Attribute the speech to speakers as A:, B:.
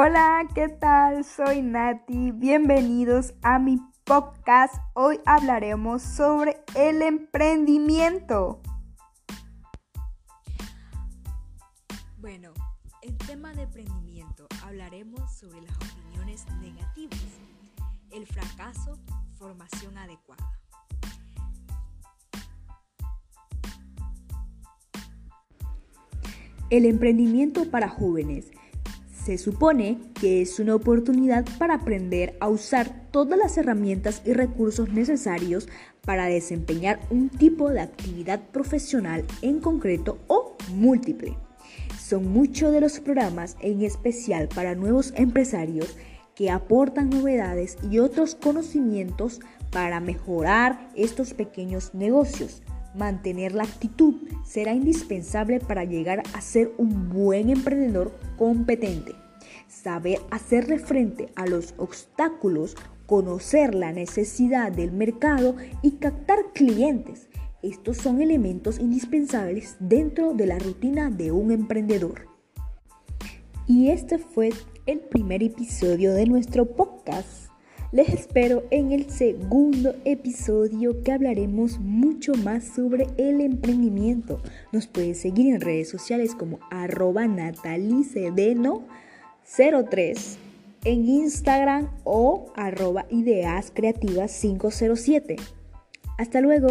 A: Hola, ¿qué tal? Soy Nati. Bienvenidos a mi podcast. Hoy hablaremos sobre el emprendimiento.
B: Bueno, en tema de emprendimiento hablaremos sobre las opiniones negativas, el fracaso, formación adecuada.
C: El emprendimiento para jóvenes se supone que es una oportunidad para aprender a usar todas las herramientas y recursos necesarios para desempeñar un tipo de actividad profesional en concreto o múltiple. Son muchos de los programas, en especial para nuevos empresarios, que aportan novedades y otros conocimientos para mejorar estos pequeños negocios. Mantener la actitud será indispensable para llegar a ser un buen emprendedor competente. Saber hacerle frente a los obstáculos, conocer la necesidad del mercado y captar clientes. Estos son elementos indispensables dentro de la rutina de un emprendedor. Y este fue el primer episodio de nuestro podcast. Les espero en el segundo episodio que hablaremos mucho más sobre el emprendimiento. Nos pueden seguir en redes sociales como arroba natalicedeno03 en Instagram o arroba ideas creativas 507. Hasta luego.